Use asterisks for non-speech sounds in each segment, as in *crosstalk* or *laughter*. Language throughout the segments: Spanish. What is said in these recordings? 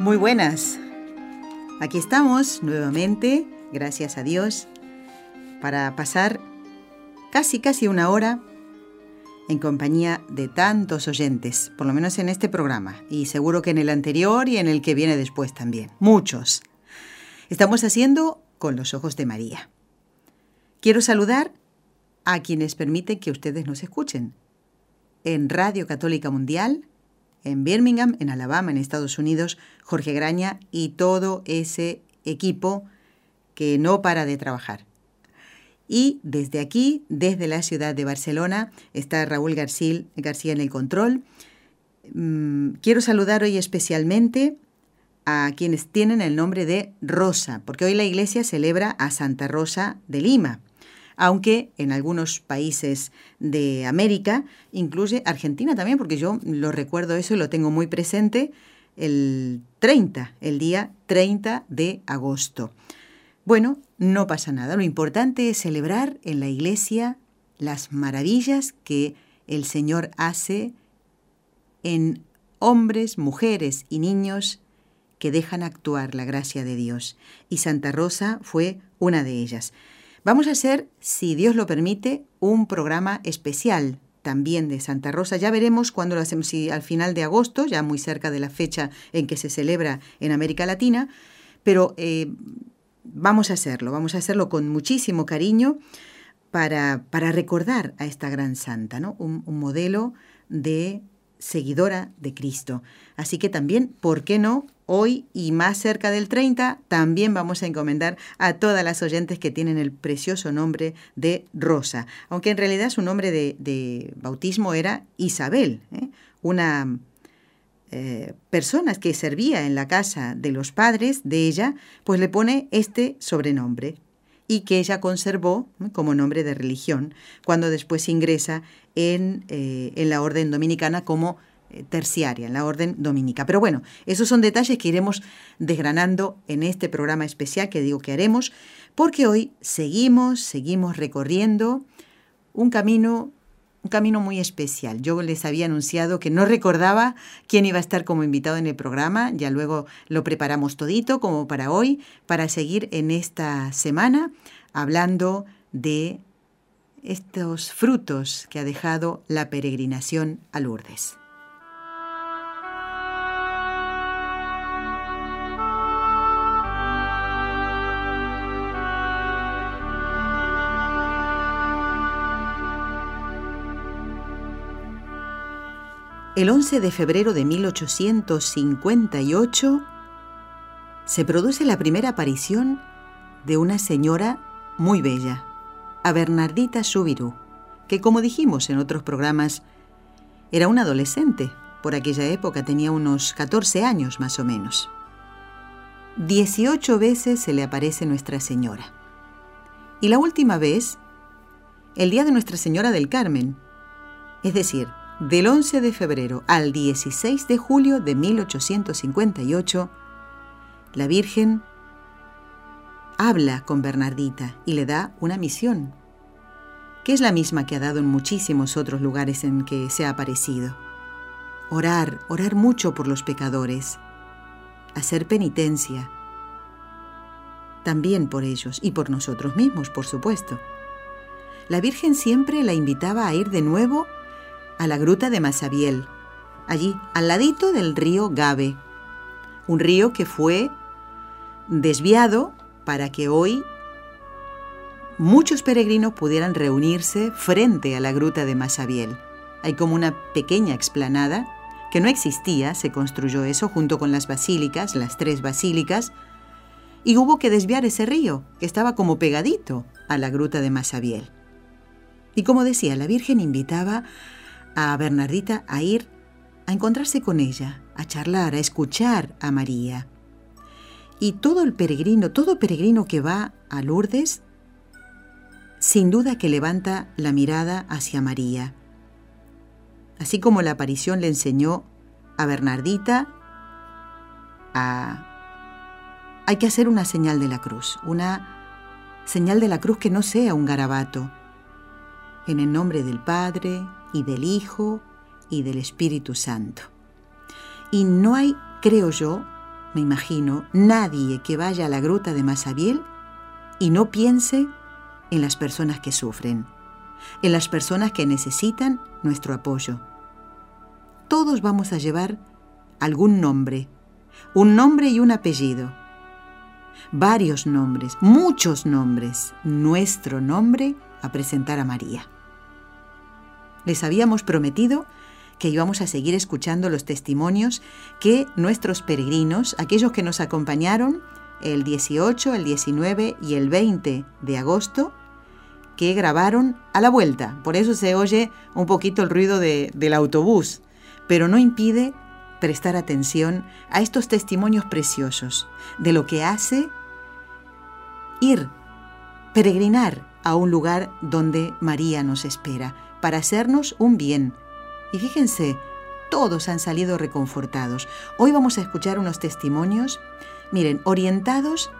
Muy buenas. Aquí estamos nuevamente, gracias a Dios, para pasar casi casi una hora en compañía de tantos oyentes, por lo menos en este programa, y seguro que en el anterior y en el que viene después también. Muchos. Estamos haciendo con los ojos de María. Quiero saludar a quienes permiten que ustedes nos escuchen. En Radio Católica Mundial, en Birmingham, en Alabama, en Estados Unidos, Jorge Graña y todo ese equipo que no para de trabajar. Y desde aquí, desde la ciudad de Barcelona, está Raúl García, García en el control. Mm, quiero saludar hoy especialmente a quienes tienen el nombre de Rosa, porque hoy la iglesia celebra a Santa Rosa de Lima aunque en algunos países de América, incluye Argentina también, porque yo lo recuerdo eso y lo tengo muy presente, el 30, el día 30 de agosto. Bueno, no pasa nada, lo importante es celebrar en la iglesia las maravillas que el Señor hace en hombres, mujeres y niños que dejan actuar la gracia de Dios. Y Santa Rosa fue una de ellas. Vamos a hacer, si Dios lo permite, un programa especial también de Santa Rosa. Ya veremos cuándo lo hacemos, si al final de agosto, ya muy cerca de la fecha en que se celebra en América Latina, pero eh, vamos a hacerlo, vamos a hacerlo con muchísimo cariño para, para recordar a esta gran santa, ¿no? un modelo de seguidora de Cristo. Así que también, ¿por qué no? Hoy y más cerca del 30, también vamos a encomendar a todas las oyentes que tienen el precioso nombre de Rosa, aunque en realidad su nombre de, bautismo era Isabel, ¿eh? una eh, persona que servía en la casa de los padres de ella, pues le pone este sobrenombre y que ella conservó como nombre de religión cuando después ingresa en, eh, en la orden dominicana como eh, terciaria, en la orden dominica. Pero bueno, esos son detalles que iremos desgranando en este programa especial que digo que haremos, porque hoy seguimos, seguimos recorriendo un camino, un camino muy especial. Yo les había anunciado que no recordaba quién iba a estar como invitado en el programa, ya luego lo preparamos todito como para hoy, para seguir en esta semana hablando de estos frutos que ha dejado la peregrinación a Lourdes. El 11 de febrero de 1858 se produce la primera aparición de una señora muy bella, a Bernardita Subiru, que como dijimos en otros programas, era una adolescente, por aquella época tenía unos 14 años más o menos. 18 veces se le aparece Nuestra Señora. Y la última vez, el día de Nuestra Señora del Carmen, es decir, del 11 de febrero al 16 de julio de 1858, la Virgen habla con Bernardita y le da una misión, que es la misma que ha dado en muchísimos otros lugares en que se ha aparecido. Orar, orar mucho por los pecadores, hacer penitencia, también por ellos y por nosotros mismos, por supuesto. La Virgen siempre la invitaba a ir de nuevo a la gruta de Masabiel, allí al ladito del río Gabe, un río que fue desviado para que hoy muchos peregrinos pudieran reunirse frente a la gruta de Masabiel. Hay como una pequeña explanada que no existía, se construyó eso junto con las basílicas, las tres basílicas, y hubo que desviar ese río, que estaba como pegadito a la gruta de Masabiel. Y como decía, la Virgen invitaba a Bernardita a ir a encontrarse con ella, a charlar, a escuchar a María. Y todo el peregrino, todo peregrino que va a Lourdes, sin duda que levanta la mirada hacia María. Así como la aparición le enseñó a Bernardita a... Hay que hacer una señal de la cruz, una señal de la cruz que no sea un garabato. En el nombre del Padre y del Hijo y del Espíritu Santo. Y no hay, creo yo, me imagino, nadie que vaya a la gruta de Masabiel y no piense en las personas que sufren, en las personas que necesitan nuestro apoyo. Todos vamos a llevar algún nombre, un nombre y un apellido, varios nombres, muchos nombres, nuestro nombre a presentar a María. Les habíamos prometido que íbamos a seguir escuchando los testimonios que nuestros peregrinos, aquellos que nos acompañaron el 18, el 19 y el 20 de agosto, que grabaron a la vuelta. Por eso se oye un poquito el ruido del autobús, pero no impide prestar atención a estos testimonios preciosos de lo que hace ir, peregrinar a un lugar donde María nos espera, para hacernos un bien, y fíjense, todos han salido reconfortados. Hoy vamos a escuchar unos testimonios, miren, orientados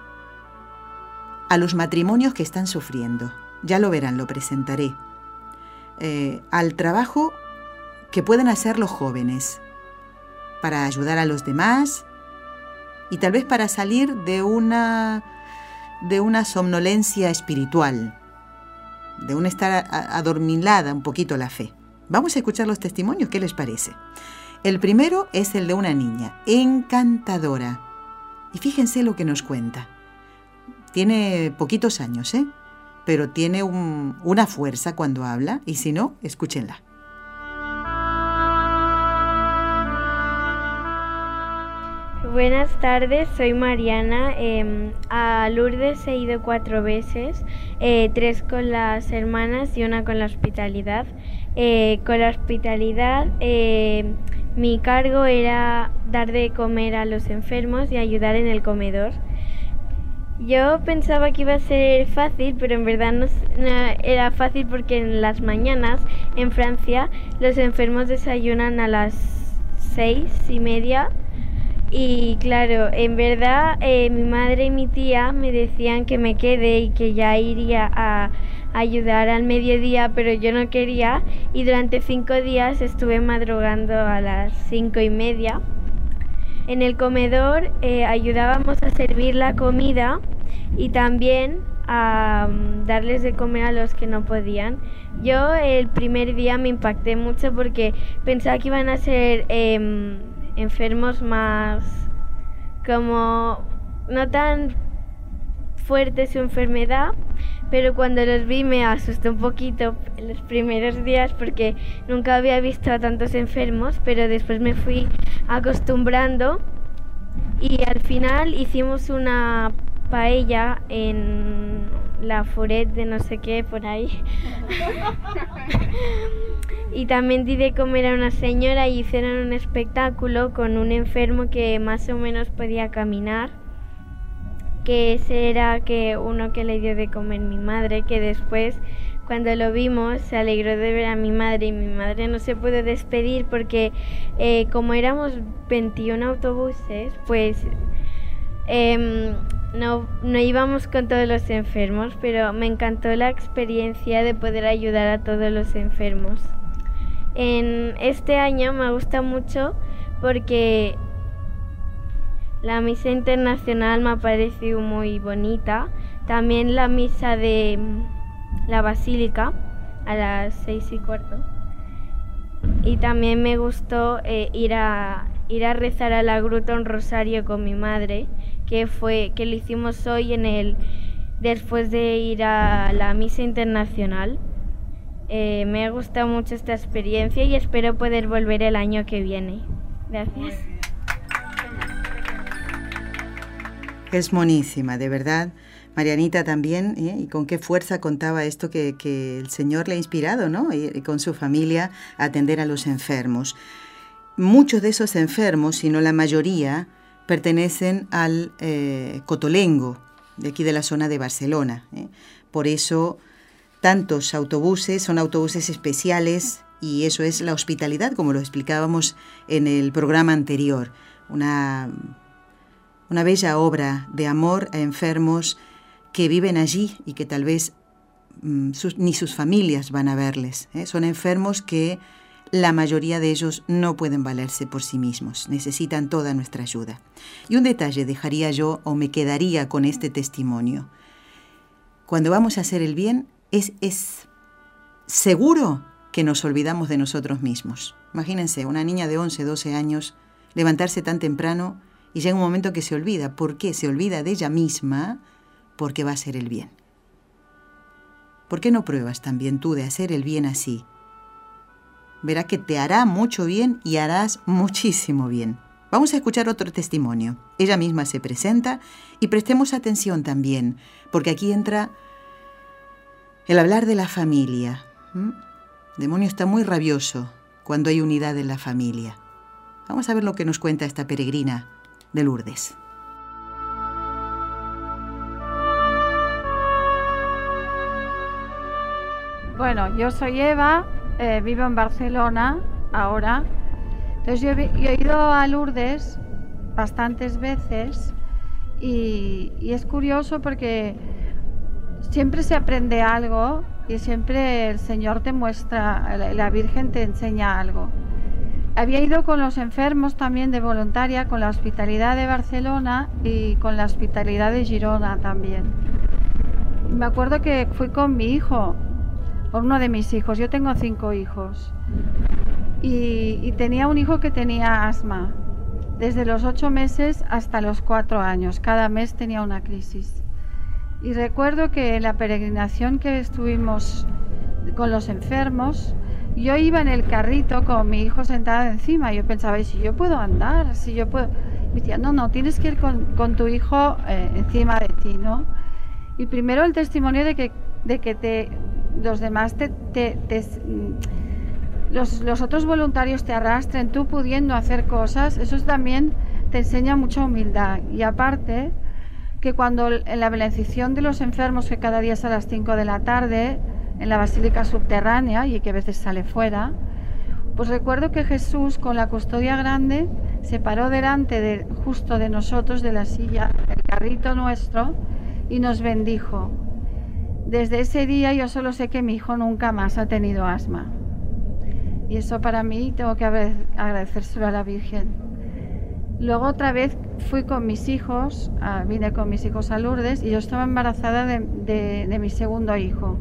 a los matrimonios que están sufriendo. Ya lo verán, lo presentaré. Eh, al trabajo que pueden hacer los jóvenes para ayudar a los demás y tal vez para salir de una de una somnolencia espiritual, de un estar adormilada un poquito la fe. Vamos a escuchar los testimonios, ¿qué les parece? El primero es el de una niña, encantadora. Y fíjense lo que nos cuenta. Tiene poquitos años, ¿eh? Pero tiene una fuerza cuando habla, y si no, escúchenla. Buenas tardes, soy Mariana. Em, a Lourdes he ido cuatro veces, eh, tres con las hermanas y una con la hospitalidad. Eh, con la hospitalidad eh, mi cargo era dar de comer a los enfermos y ayudar en el comedor. Yo pensaba que iba a ser fácil, pero en verdad no, era fácil porque en las mañanas en Francia los enfermos desayunan a las seis y media y claro, en verdad eh, mi madre y mi tía me decían que me quede y que ya iría a ayudar al mediodía, pero yo no quería y durante cinco días estuve madrugando a las cinco y media. En el comedor eh, ayudábamos a servir la comida y también a mm, darles de comer a los que no podían. Yo el primer día me impacté mucho porque pensaba que iban a ser em, enfermos más como no tan fuerte su enfermedad, pero cuando los vi me asusté un poquito los primeros días porque nunca había visto a tantos enfermos, pero después me fui acostumbrando y al final hicimos una paella en la Foret de no sé qué por ahí. *laughs* y también di de comer a una señora y hicieron un espectáculo con un enfermo que más o menos podía caminar que ese era que uno que le dio de comer mi madre, que después cuando lo vimos se alegró de ver a mi madre y mi madre no se pudo despedir porque eh, como éramos 21 autobuses, pues em, no, no íbamos con todos los enfermos, pero me encantó la experiencia de poder ayudar a todos los enfermos. En este año me gusta mucho porque la misa internacional me ha parecido muy bonita. También la misa de mm, la basílica a las seis y cuarto. Y también me gustó eh, ir, a, ir a rezar a la gruta un rosario con mi madre, que fue que lo hicimos hoy en el después de ir a la misa internacional. Eh, me ha gustado mucho esta experiencia y espero poder volver el año que viene. Gracias. Es monísima, de verdad. Marianita también, ¿eh? y con qué fuerza contaba esto que, el Señor le ha inspirado, ¿no? Y, con su familia atender a los enfermos. muchos de esos enfermos, si no la mayoría, pertenecen al eh, Cotolengo, de aquí de la zona de Barcelona. Por eso tantos autobuses, son autobuses especiales y eso es la hospitalidad, como lo explicábamos en el programa anterior. Una, una bella obra de amor a enfermos que viven allí y que tal vez mm, ni sus familias van a verles. ¿eh? Son enfermos que la mayoría de ellos no pueden valerse por sí mismos, necesitan toda nuestra ayuda. Y un detalle dejaría yo o me quedaría con este testimonio. Cuando vamos a hacer el bien, es, seguro que nos olvidamos de nosotros mismos. Imagínense, una niña de 11, 12 años, levantarse tan temprano y llega un momento que se olvida. ¿Por qué? Se olvida de ella misma porque va a hacer el bien. ¿Por qué no pruebas también tú de hacer el bien así? Verá que te hará mucho bien y harás muchísimo bien. Vamos a escuchar otro testimonio. Ella misma se presenta y prestemos atención también, porque aquí entra el hablar de la familia. Demonio está muy rabioso cuando hay unidad en la familia. Vamos a ver lo que nos cuenta esta peregrina de Lourdes. Bueno, yo soy Eva, eh, vivo en Barcelona ahora. Entonces yo, he ido a Lourdes bastantes veces y, es curioso porque siempre se aprende algo y siempre el Señor te muestra, la Virgen te enseña algo. Había ido con los enfermos también de voluntaria, con la hospitalidad de Barcelona y con la hospitalidad de Girona también. me acuerdo que fui con mi hijo por uno de mis hijos. Yo tengo cinco hijos. Y, tenía un hijo que tenía asma. Desde los ocho meses hasta los cuatro años. Cada mes tenía una crisis. Y recuerdo que en la peregrinación que estuvimos con los enfermos, yo iba en el carrito con mi hijo sentado encima. Yo pensaba, ¿y si yo puedo andar? Si yo puedo... Me decía, no, no, tienes que ir con, tu hijo eh, encima de ti, ¿no? Y primero el testimonio de que, de que te los demás te, mm, los, otros voluntarios te arrastren, tú pudiendo hacer cosas, eso también te enseña mucha humildad. Y aparte, que cuando en la bendición de los enfermos, que cada día es a las 5 de la tarde, en la basílica subterránea y que a veces sale fuera, pues recuerdo que Jesús con la custodia grande se paró delante de, justo de nosotros, de la silla, del carrito nuestro, y nos bendijo. Desde ese día yo solo sé que mi hijo nunca más ha tenido asma. Y eso para mí tengo que agradecérselo a la Virgen. Luego otra vez fui con mis hijos, vine con mis hijos a Lourdes y yo estaba embarazada de, mi segundo hijo.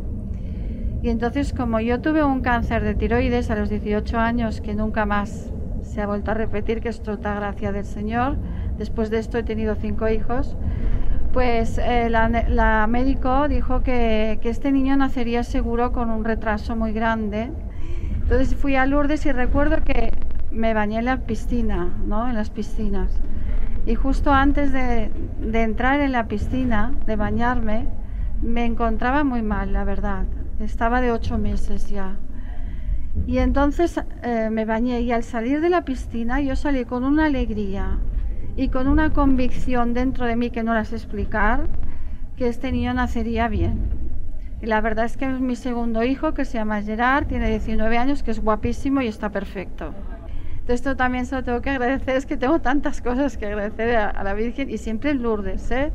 Y entonces como yo tuve un cáncer de tiroides a los 18 años que nunca más se ha vuelto a repetir, que es toda gracia del Señor, después de esto he tenido cinco hijos, pues eh, la, médico dijo que, este niño nacería seguro con un retraso muy grande. Entonces fui a Lourdes y recuerdo que me bañé en la piscina, ¿no? En las piscinas. Y justo antes de, entrar en la piscina, de bañarme, me encontraba muy mal, la verdad. Estaba de ocho meses ya. Y entonces eh, me bañé y al salir de la piscina yo salí con una alegría, y con una convicción dentro de mí que no las explicar, que este niño nacería bien. Y la verdad es que es mi segundo hijo, que se llama Gerard, tiene 19 años, que es guapísimo y está perfecto. Esto también se lo tengo que agradecer, es que tengo tantas cosas que agradecer a, la Virgen y siempre en Lourdes. ¿eh?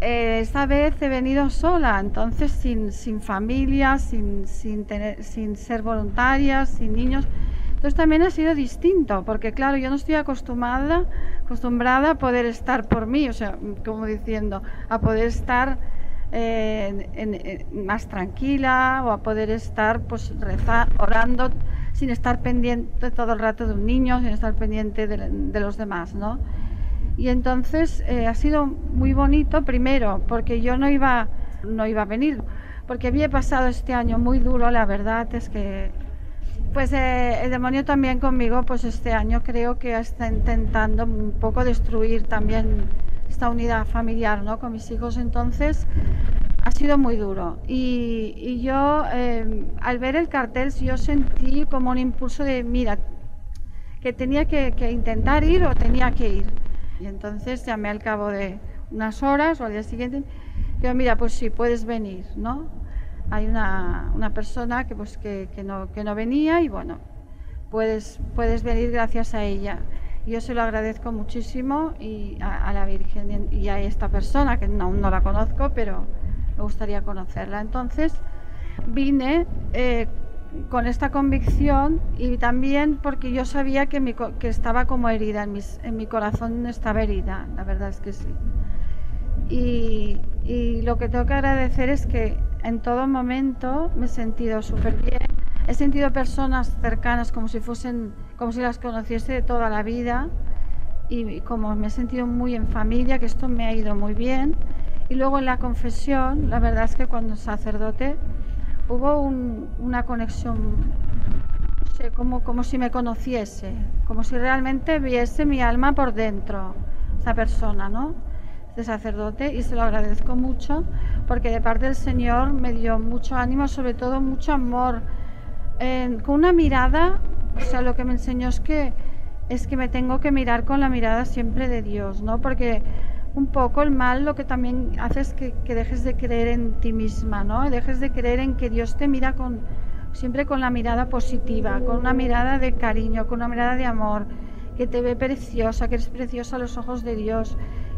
¿eh? esta vez he venido sola, entonces sin, sin familia, sin, sin, tener, sin ser voluntaria, sin niños. Entonces también ha sido distinto, porque claro, yo no estoy acostumbrada, acostumbrada a poder estar por mí, o sea, como diciendo, a poder estar eh, más tranquila o a poder estar pues orando sin estar pendiente todo el rato de un niño, sin estar pendiente de, los demás, ¿no? Y entonces eh, ha sido muy bonito, primero, porque yo no iba, no iba a venir, porque había pasado este año muy duro, la verdad es que pues eh, el demonio también conmigo, pues este año creo que está intentando un poco destruir también esta unidad familiar, ¿no? Con mis hijos, entonces ha sido muy duro. Y, yo, eh, al ver el cartel, yo sentí como un impulso de, mira, que tenía que, intentar ir o tenía que ir. Y entonces llamé al cabo de unas horas o al día siguiente, digo, mira, pues sí, puedes venir, ¿no? Hay una, una persona que, pues, que, que, no, que no venía y bueno, puedes, puedes venir gracias a ella. Yo se lo agradezco muchísimo y a, la Virgen y a esta persona, que aún no la conozco, pero me gustaría conocerla. Entonces vine eh, con esta convicción y también porque yo sabía que, mi, que estaba como herida, en, mis, en mi corazón estaba herida, la verdad es que sí. Y, y lo que tengo que agradecer es que en todo momento me he sentido súper bien, he sentido personas cercanas como si fuesen, como si las conociese de toda la vida y como me he sentido muy en familia, que esto me ha ido muy bien. Y luego en la confesión, la verdad es que cuando sacerdote hubo una conexión, como, como si me conociese, como si realmente viese mi alma por dentro, esa persona, ¿no? Este sacerdote, y se lo agradezco mucho, porque de parte del Señor me dio mucho ánimo, sobre todo mucho amor, con una mirada, o sea, lo que me enseñó es que es que me tengo que mirar con la mirada siempre de Dios, ¿no? Porque un poco el mal lo que también hace es que, dejes de creer en ti misma, ¿no? Dejes de creer en que Dios te mira con siempre con la mirada positiva, con una mirada de cariño, con una mirada de amor, que te ve preciosa, que eres preciosa a los ojos de Dios,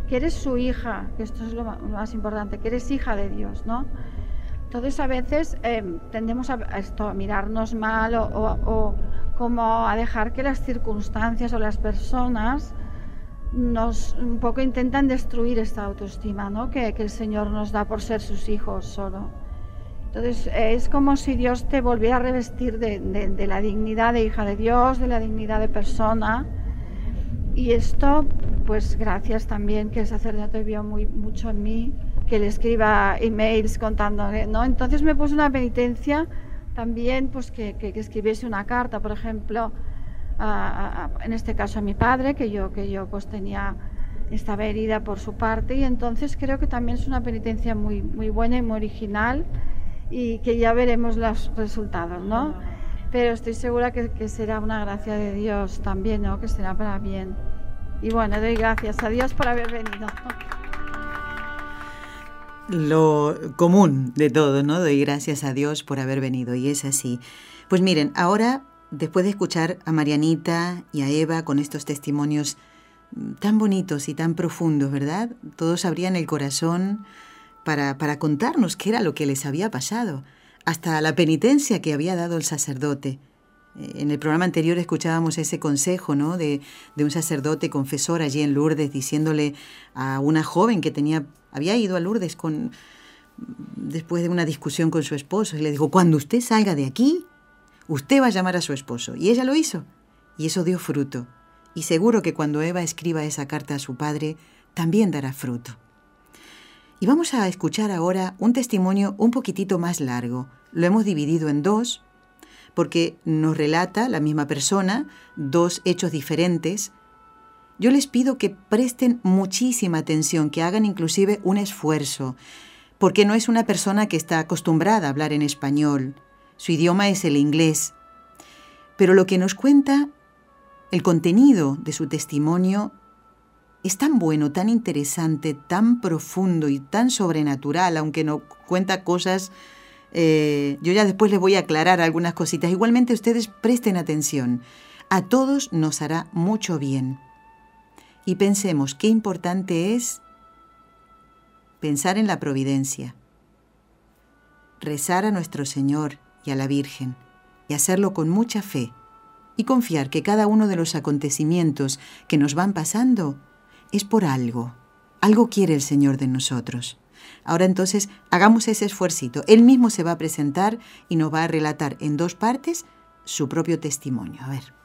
que eres su hija, que esto es lo más importante, que eres hija de Dios, ¿no? Entonces a veces em, tendemos a, esto, a mirarnos mal o, o como a dejar que las circunstancias o las personas nos un poco intentan destruir esta autoestima ¿no? que, el Señor nos da por ser sus hijos solo. Entonces es como si Dios te volviera a revestir de, la dignidad de hija de Dios, de la dignidad de persona. Y esto, pues gracias también que el sacerdote vio muy, mucho en mí, que le escriba emails contándole, ¿no? Entonces me puso una penitencia también, pues que, que escribiese una carta, por ejemplo, en este caso a mi padre, que yo, que yo pues tenía, estaba herida por su parte y entonces creo que también es una penitencia muy, muy buena y muy original y que ya veremos los resultados, ¿no? Pero estoy segura que, que será una gracia de Dios también, ¿no? Que será para bien. Y bueno, doy gracias a Dios por haber venido. Lo común de todo, ¿no? Doy gracias a Dios por haber venido y es así. Pues miren, ahora después de escuchar a Marianita y a Eva con estos testimonios mm, tan bonitos y tan profundos, ¿verdad? Todos abrían el corazón para, para contarnos qué era lo que les había pasado, hasta la penitencia que había dado el sacerdote. Eh, en el programa anterior escuchábamos ese consejo ¿no? de, de, un sacerdote confesor allí en Lourdes diciéndole a una joven que tenía, había ido a Lourdes con, después de una discusión con su esposo y le dijo, cuando usted salga de aquí, Usted va a llamar a su esposo. Y ella lo hizo. Y eso dio fruto. Y seguro que cuando Eva escriba esa carta a su padre, también dará fruto. Y vamos a escuchar ahora un testimonio un poquitito más largo. Lo hemos dividido en dos, porque nos relata la misma persona dos hechos diferentes. Yo les pido que presten muchísima atención, que hagan inclusive un esfuerzo, porque no es una persona que está acostumbrada a hablar en español, su idioma es el inglés. Pero lo que nos cuenta, el contenido de su testimonio, es tan bueno, tan interesante, tan profundo y tan sobrenatural, aunque no cuenta cosas... Eh, yo ya después les voy a aclarar algunas cositas. Igualmente ustedes presten atención. A todos nos hará mucho bien. Y pensemos qué importante es pensar en la providencia, rezar a nuestro Señor, y a la Virgen, y hacerlo con mucha fe, y confiar que cada uno de los acontecimientos que nos van pasando es por algo. Algo quiere el Señor de nosotros. Ahora entonces hagamos ese esfuercito. Él mismo se va a presentar y nos va a relatar en dos partes su propio testimonio. A ver.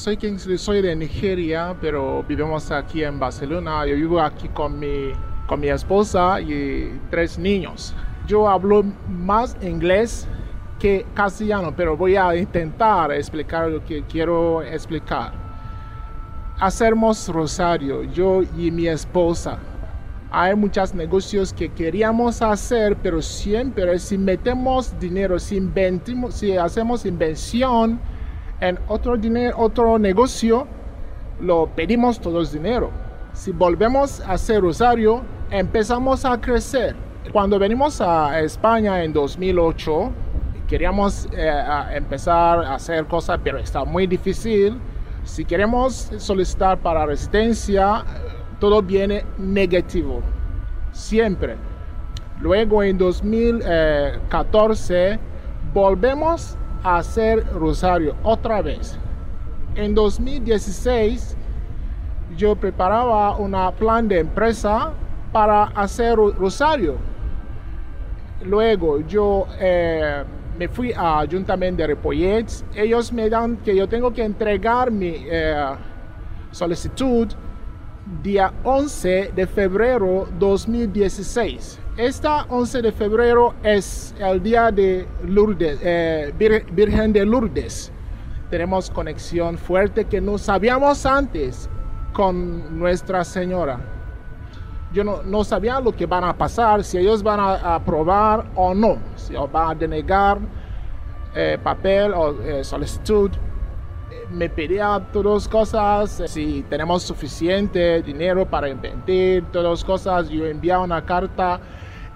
Soy soy de Nigeria, pero vivimos aquí en Barcelona. Yo vivo aquí con mi, con mi esposa y tres niños. Yo hablo más inglés que castellano, pero voy a intentar explicar lo que quiero explicar. Hacemos rosario, yo y mi esposa. hay muchos negocios que queríamos hacer, pero siempre si metemos dinero, si, inventimos, si hacemos invención en otro, dinero, otro negocio, lo pedimos todo el dinero. Si volvemos a hacer rosario, empezamos a crecer. Cuando venimos a España en 2008, queríamos eh, empezar a hacer cosas, pero está muy difícil. Si queremos solicitar para residencia, todo viene negativo, siempre. Luego en 2014 volvemos a hacer rosario otra vez. En 2016 yo preparaba un plan de empresa para hacer rosario. Luego yo eh, me fui a Ayuntamiento de Repollets. Ellos me dan que yo tengo que entregar mi eh, solicitud día 11 de febrero 2016. Esta 11 de febrero es el día de Lourdes, eh, Virgen de Lourdes. Tenemos conexión fuerte que no sabíamos antes con Nuestra Señora. Yo no, sabía lo que van a pasar, si ellos van a aprobar o no, si van a denegar eh, papel o eh, solicitud me pedía todas cosas, si tenemos suficiente dinero para invertir, todas cosas, yo enviaba una carta.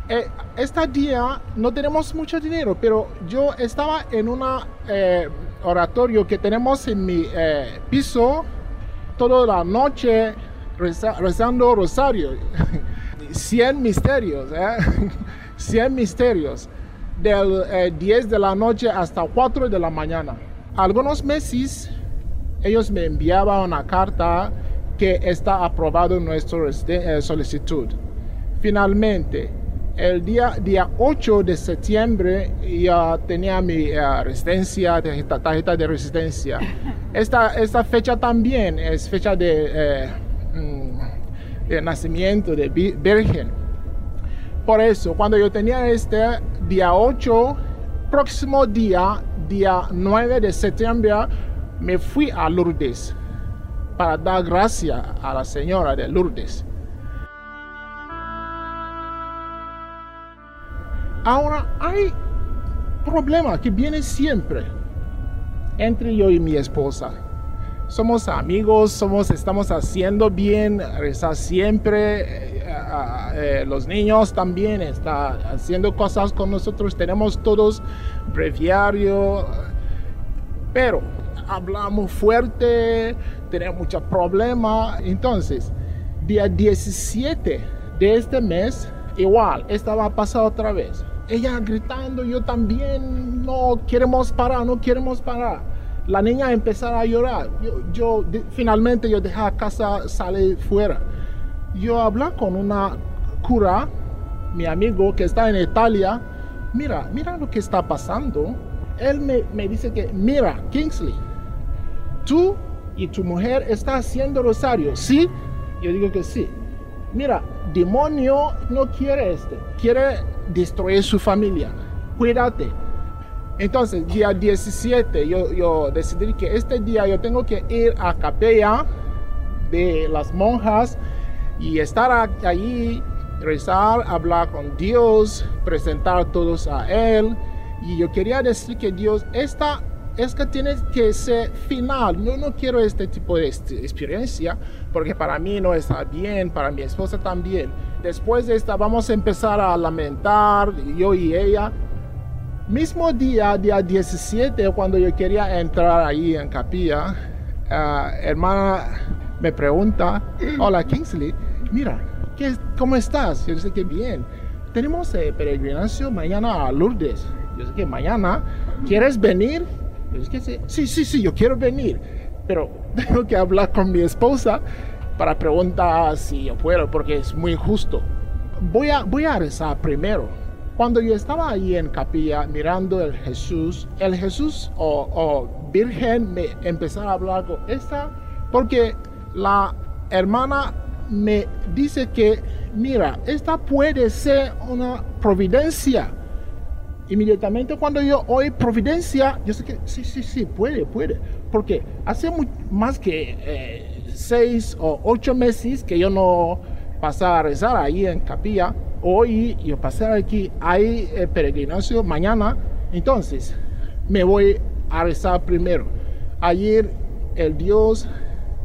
Eh, este día no tenemos mucho dinero, pero yo estaba en un eh, oratorio que tenemos en mi eh, piso toda la noche rezando rosario. *laughs* 100 misterios, *laughs* 100 misterios, del 10 de la noche hasta 4 de la mañana. Algunos meses ellos me enviaban una carta que está aprobado nuestra eh, solicitud. Finalmente, el día, día 8 de septiembre ya tenía mi uh, residencia, tarjeta, de residencia. *laughs* Esta, esta fecha también es fecha de, eh, mm, de nacimiento de Virgen. Por eso, cuando yo tenía este día 8, próximo día, día 9 de septiembre, me fui a Lourdes para dar gracias a la señora de Lourdes. Ahora hay problema que viene siempre entre yo y mi esposa. Somos amigos, somos, estamos haciendo bien, está siempre, eh, eh, los niños también están haciendo cosas con nosotros, tenemos todos breviario, pero hablamos fuerte, tenemos muchos problemas. Entonces, día 17 de este mes, igual, estaba pasando otra vez. Ella gritando, yo también, no queremos parar, no queremos parar. La niña empezó a llorar. Yo, finalmente yo dejé a casa, sale fuera. Yo hablé con una cura, mi amigo que está en Italia. Mira, mira lo que está pasando. Él me, me dice que, mira, Kingsley, tú y tu mujer está haciendo rosario, ¿sí? Yo digo que sí. Mira, demonio no quiere este, quiere destruir su familia. Cuídate. Entonces, día 17, yo, yo decidí que este día yo tengo que ir a capella de las monjas y estar allí, rezar, hablar con Dios, presentar todos a Él. Y yo quería decir que Dios está es que tiene que ser final. Yo no quiero este tipo de experiencia porque para mí no está bien, para mi esposa también. Después de esta vamos a empezar a lamentar, yo y ella. Mismo día, día 17, cuando yo quería entrar ahí en capilla, uh, hermana me pregunta, hola Kingsley, mira, ¿qué, ¿cómo estás? Yo sé que bien. Tenemos eh, peregrinación mañana a Lourdes. Yo sé que mañana, ¿quieres venir? Es que sí, sí, sí, yo quiero venir, pero *laughs* tengo que hablar con mi esposa para preguntar si yo puedo, porque es muy justo. Voy a, voy a rezar primero. Cuando yo estaba ahí en capilla mirando el Jesús, el Jesús o, Virgen me empezó a hablar con esta, porque la hermana me dice que, mira, esta puede ser una providencia inmediatamente cuando yo oí providencia, yo sé que sí, sí, sí, puede, puede. Porque hace más que eh, seis o ocho meses que yo no pasar a rezar ahí en capilla. Hoy yo pasar aquí, hay eh, peregrinación mañana. Entonces, me voy a rezar primero. Ayer el Dios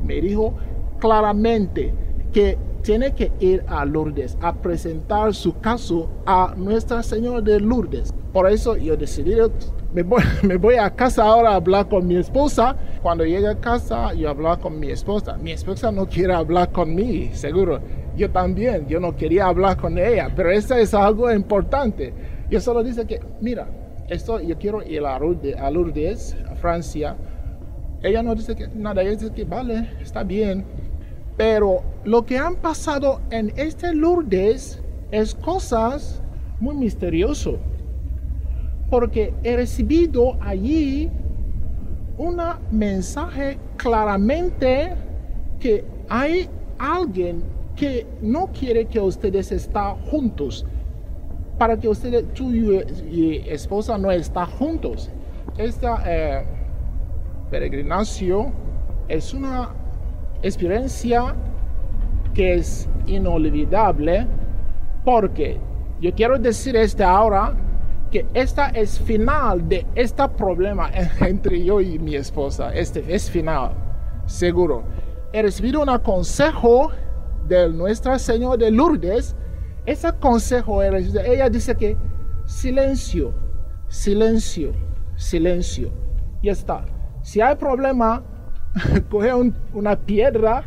me dijo claramente que tiene que ir a Lourdes a presentar su caso a Nuestra Señora de Lourdes. Por eso yo decidí, me voy, *laughs* me voy a casa ahora a hablar con mi esposa. Cuando llegue a casa, yo hablar con mi esposa. Mi esposa no quiere hablar conmigo, seguro. Yo también, yo no quería hablar con ella, pero eso es algo importante. Yo solo dice que, mira, esto yo quiero ir a Lourdes, a, Lourdes, a Francia. Ella no dice que nada, ella dice que vale, está bien, pero lo que han pasado en este Lourdes es cosas muy misterioso. Porque he recibido allí un mensaje claramente que hay alguien que no quiere que ustedes estén juntos. Para que ustedes, tú y, esposa no estén juntos. Esta eh, peregrinación es una experiencia que es inolvidable porque yo quiero decir este ahora que esta es final de este problema *laughs* entre yo y mi esposa. Este es final, seguro. He recibido un consejo de Nuestra Señora de Lourdes. Ese consejo, ella dice que silencio, silencio, silencio. Y está. Si hay problema, *laughs* coge una piedra,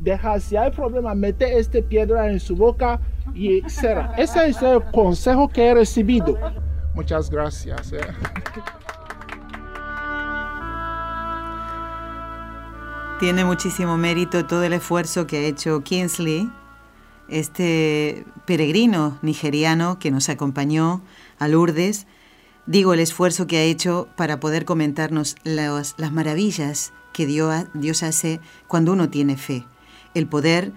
deja, si hay problema, mete esta piedra en su boca y será. Ese es el consejo que he recibido. Muchas gracias. Eh. Tiene muchísimo mérito todo el esfuerzo que ha hecho Kingsley, este peregrino nigeriano que nos acompañó a Lourdes. Digo, el esfuerzo que ha hecho para poder comentarnos las maravillas que Dios, hace cuando uno tiene fe. El poder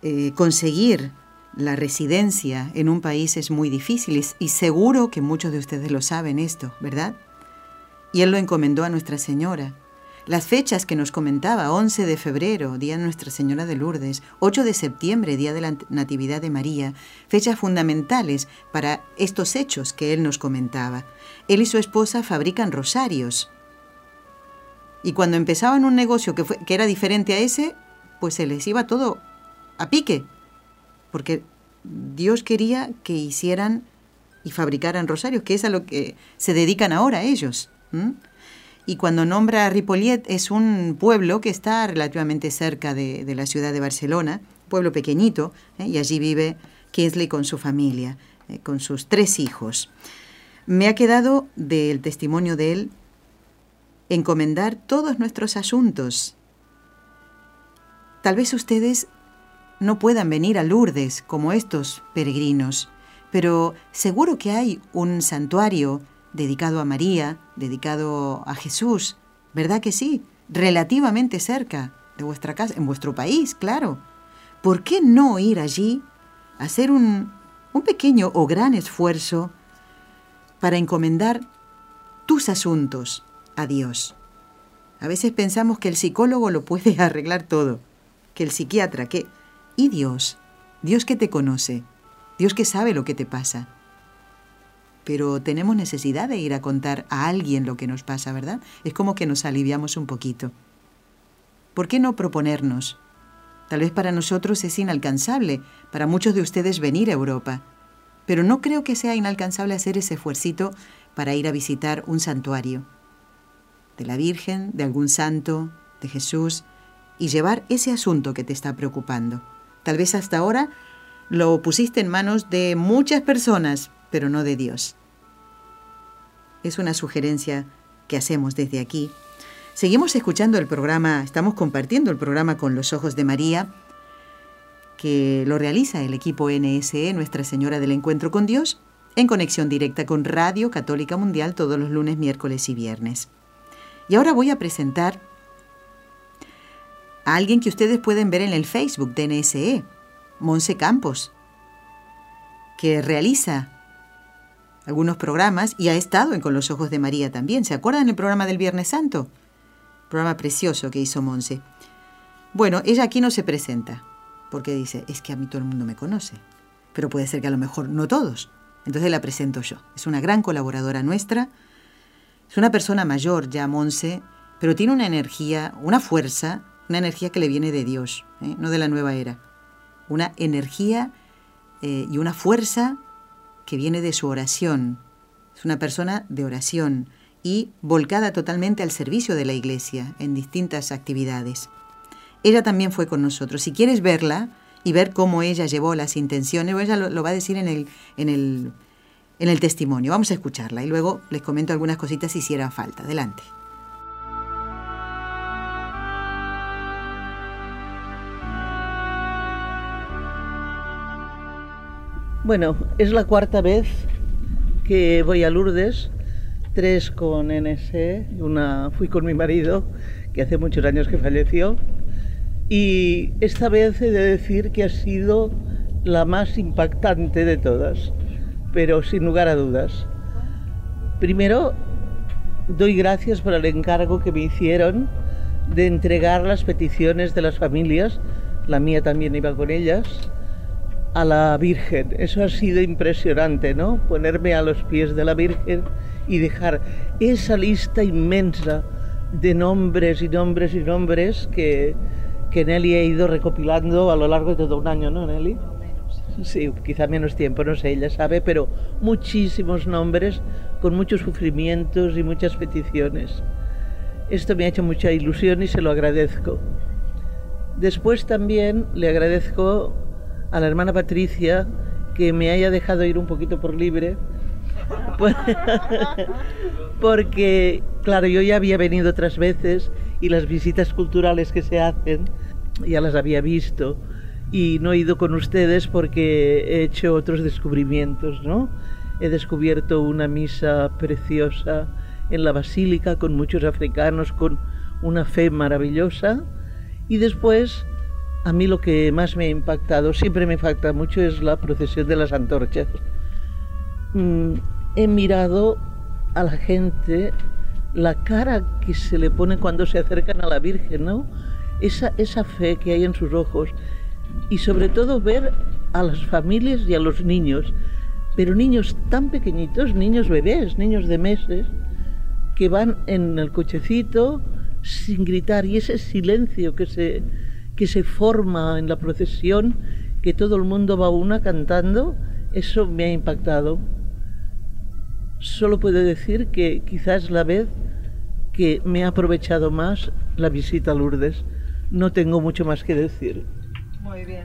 eh, conseguir la residencia en un país es muy difícil y seguro que muchos de ustedes lo saben esto, ¿verdad? Y él lo encomendó a Nuestra Señora. Las fechas que nos comentaba, 11 de febrero, Día de Nuestra Señora de Lourdes, 8 de septiembre, Día de la Natividad de María, fechas fundamentales para estos hechos que él nos comentaba. Él y su esposa fabrican rosarios y cuando empezaban un negocio que, fue, que era diferente a ese, pues se les iba todo a pique. Porque Dios quería que hicieran y fabricaran rosarios, que es a lo que se dedican ahora ellos. Y cuando nombra a Ripollet, es un pueblo que está relativamente cerca de, la ciudad de Barcelona, pueblo pequeñito, ¿eh? y allí vive Kingsley con su familia, eh, con sus tres hijos. Me ha quedado del testimonio de él encomendar todos nuestros asuntos. Tal vez ustedes no puedan venir a Lourdes como estos peregrinos, pero seguro que hay un santuario dedicado a María, dedicado a Jesús, ¿verdad que sí? Relativamente cerca de vuestra casa, en vuestro país, claro. ¿Por qué no ir allí, a hacer un, un pequeño o gran esfuerzo para encomendar tus asuntos a Dios. A veces pensamos que el psicólogo lo puede *laughs* arreglar todo, que el psiquiatra, que... ¿Y Dios? Dios que te conoce, Dios que sabe lo que te pasa. Pero tenemos necesidad de ir a contar a alguien lo que nos pasa, ¿verdad? Es como que nos aliviamos un poquito. ¿Por qué no proponernos? Tal vez para nosotros es inalcanzable, para muchos de ustedes venir a Europa, pero no creo que sea inalcanzable hacer ese esfuercito para ir a visitar un santuario de la Virgen, de algún santo, de Jesús, y llevar ese asunto que te está preocupando. Tal vez hasta ahora lo pusiste en manos de muchas personas, pero no de Dios. Es una sugerencia que hacemos desde aquí. Seguimos escuchando el programa, estamos compartiendo el programa con los ojos de María, que lo realiza el equipo NSE, Nuestra Señora del Encuentro con Dios, en conexión directa con Radio Católica Mundial todos los lunes, miércoles y viernes. Y ahora voy a presentar a alguien que ustedes pueden ver en el Facebook de NSE, Monse Campos, que realiza algunos programas y ha estado en Con los Ojos de María también. ¿Se acuerdan el programa del Viernes Santo? Programa precioso que hizo Monse. Bueno, ella aquí no se presenta. porque dice, es que a mí todo el mundo me conoce, pero puede ser que a lo mejor no todos. Entonces la presento yo. Es una gran colaboradora nuestra, es una persona mayor ya, Monse, pero tiene una energía, una fuerza, una energía que le viene de Dios, ¿eh? no de la nueva era. Una energía eh, y una fuerza que viene de su oración. Es una persona de oración y volcada totalmente al servicio de la iglesia en distintas actividades. Ella también fue con nosotros. Si quieres verla y ver cómo ella llevó las intenciones, ella lo, va a decir en el, en, el, en el testimonio. Vamos a escucharla y luego les comento algunas cositas si hiciera falta. Adelante. Bueno, es la cuarta vez que voy a Lourdes, tres con NS, una fui con mi marido, que hace muchos años que falleció, y esta vez he de decir que ha sido la más impactante de todas, pero sin lugar a dudas. Primero, doy gracias por el encargo que me hicieron de entregar las peticiones de las familias, la mía también iba con ellas, a la Virgen. Eso ha sido impresionante, ¿no? Ponerme a los pies de la Virgen y dejar esa lista inmensa de nombres y nombres y nombres que, que Nelly ha ido recopilando a lo largo de todo un año, ¿no, Nelly? Sí, quizá menos tiempo, no sé, ella sabe, pero muchísimos nombres con muchos sufrimientos y muchas peticiones. Esto me ha hecho mucha ilusión y se lo agradezco. Después también le agradezco a la hermana Patricia que me haya dejado ir un poquito por libre. *laughs* Porque, claro, yo ya había venido otras veces y las visitas culturales que se hacen ya las había visto y no he ido con ustedes porque he hecho otros descubrimientos, ¿no? He descubierto una misa preciosa en la basílica con muchos africanos, con una fe maravillosa y después a mí lo que más me ha impactado, siempre me impacta mucho, es la procesión de las antorchas. Mm, he mirado a la gente la cara que se le pone cuando se acercan a la Virgen, ¿no? Esa, esa fe que hay en sus ojos y sobre todo ver a las familias y a los niños, pero niños tan pequeñitos, niños bebés, niños de meses, que van en el cochecito sin gritar y ese silencio que se, que se forma en la procesión, que todo el mundo va una cantando, eso me ha impactado. Solo puedo decir que quizás la vez que me ha aprovechado más la visita a Lourdes. No tengo mucho más que decir. Muy bien,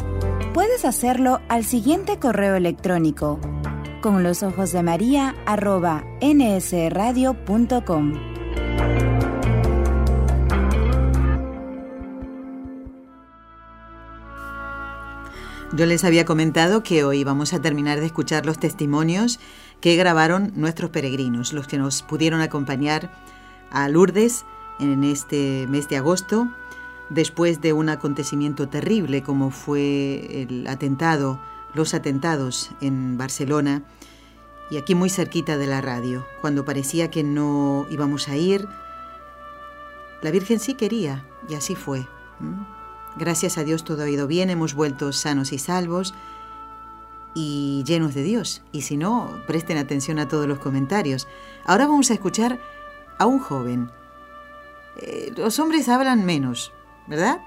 Puedes hacerlo al siguiente correo electrónico con los ojos de María arroba nsradio.com. Yo les había comentado que hoy vamos a terminar de escuchar los testimonios que grabaron nuestros peregrinos, los que nos pudieron acompañar a Lourdes en este mes de agosto después de un acontecimiento terrible como fue el atentado, los atentados en Barcelona y aquí muy cerquita de la radio, cuando parecía que no íbamos a ir, la Virgen sí quería y así fue. Gracias a Dios todo ha ido bien, hemos vuelto sanos y salvos y llenos de Dios. Y si no, presten atención a todos los comentarios. Ahora vamos a escuchar a un joven. Eh, los hombres hablan menos, ¿verdad?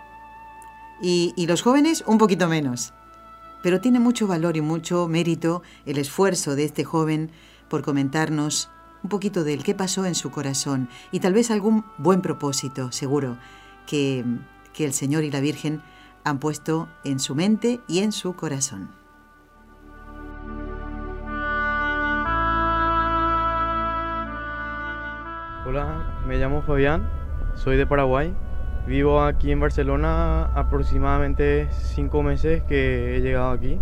Y, los jóvenes un poquito menos. Pero tiene mucho valor y mucho mérito el esfuerzo de este joven por comentarnos un poquito de qué pasó en su corazón y tal vez algún buen propósito, seguro, que, que el Señor y la Virgen han puesto en su mente y en su corazón. Hola, me llamo Fabián, soy de Paraguay. Vivo aquí en Barcelona aproximadamente cinco meses que he llegado aquí.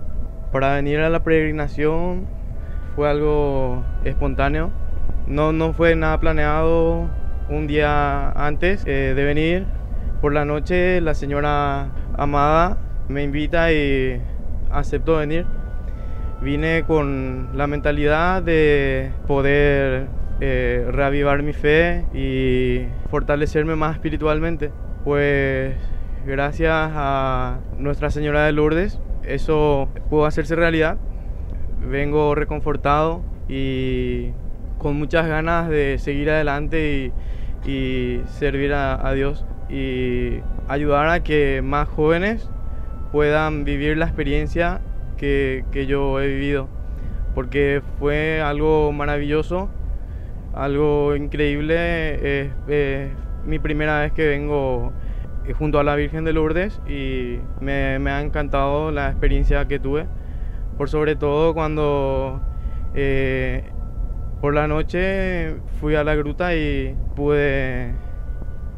Para venir a la peregrinación fue algo espontáneo. No, no fue nada planeado un día antes eh, de venir. Por la noche la señora Amada me invita y acepto venir. Vine con la mentalidad de poder eh, reavivar mi fe y fortalecerme más espiritualmente. Pues gracias a Nuestra Señora de Lourdes, eso pudo hacerse realidad. Vengo reconfortado y con muchas ganas de seguir adelante y, servir a, Dios y ayudar a que más jóvenes puedan vivir la experiencia que, yo he vivido. Porque fue algo maravilloso algo increíble. Mi primera vez que vengo eh, junto a la Virgen de Lourdes y me, ha encantado la experiencia que tuve. Por sobre todo cuando eh, por la noche fui a la gruta y pude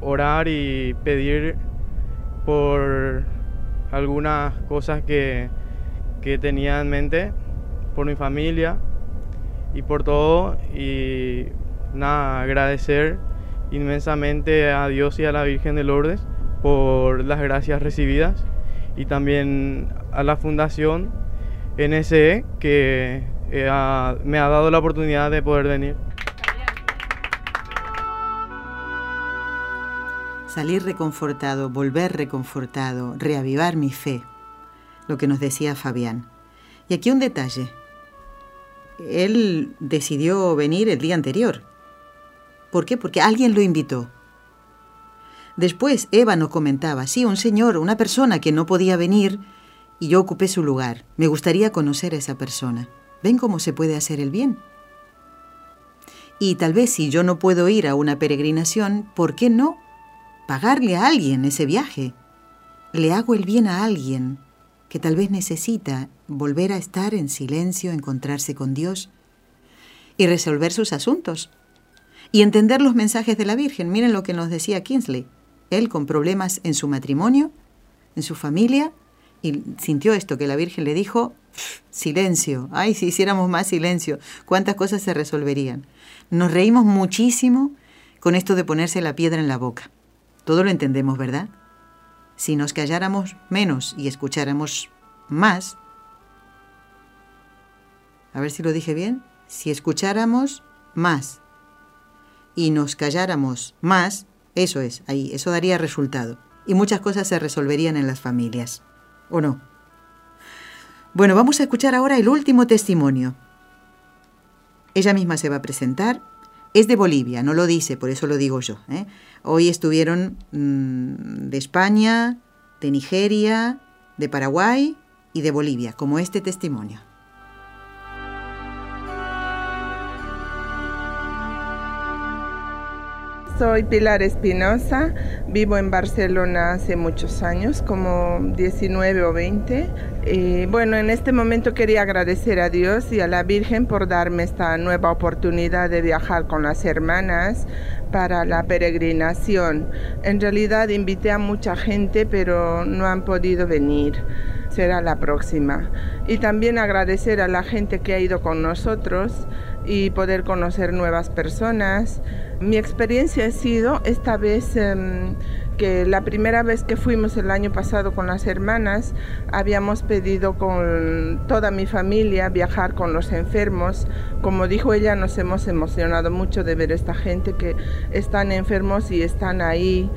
orar y pedir por algunas cosas que, que tenía en mente, por mi familia y por todo. Y nada, agradecer inmensamente a Dios y a la Virgen de Lourdes por las gracias recibidas y también a la Fundación NSE que eh, me ha dado la oportunidad de poder venir. Salir reconfortado, volver reconfortado, reavivar mi fe, lo que nos decía Fabián. Y aquí un detalle. Él decidió venir el día anterior, ¿Por qué? Porque alguien lo invitó. Después Eva nos comentaba, sí, un señor, una persona que no podía venir y yo ocupé su lugar. Me gustaría conocer a esa persona. ¿Ven cómo se puede hacer el bien? Y tal vez si yo no puedo ir a una peregrinación, ¿por qué no pagarle a alguien ese viaje? Le hago el bien a alguien que tal vez necesita volver a estar en silencio, encontrarse con Dios y resolver sus asuntos y entender los mensajes de la Virgen. Miren lo que nos decía Kingsley. Él con problemas en su matrimonio, en su familia, y sintió esto que la Virgen le dijo, silencio, ay, si hiciéramos más silencio, cuántas cosas se resolverían. Nos reímos muchísimo con esto de ponerse la piedra en la boca. Todo lo entendemos, ¿verdad? Si nos calláramos menos y escucháramos más, a ver si lo dije bien, si escucháramos más y nos calláramos más, eso es, ahí, eso daría resultado. Y muchas cosas se resolverían en las familias. ¿O no? Bueno, vamos a escuchar ahora el último testimonio. Ella misma se va a presentar. Es de Bolivia, no lo dice, por eso lo digo yo. ¿eh? Hoy estuvieron mm, de España, de Nigeria, de Paraguay y de Bolivia, como este testimonio. Soy Pilar Espinosa, vivo en Barcelona hace muchos años, como 19 o 20. Y bueno, en este momento quería agradecer a Dios y a la Virgen por darme esta nueva oportunidad de viajar con las hermanas para la peregrinación. En realidad invité a mucha gente, pero no han podido venir será la próxima. Y también agradecer a la gente que ha ido con nosotros y poder conocer nuevas personas. Mi experiencia ha sido esta vez em, que la primera vez que fuimos el año pasado con las hermanas, habíamos pedido con toda mi familia viajar con los enfermos. Como dijo ella, nos hemos emocionado mucho de ver esta gente que están enfermos y están ahí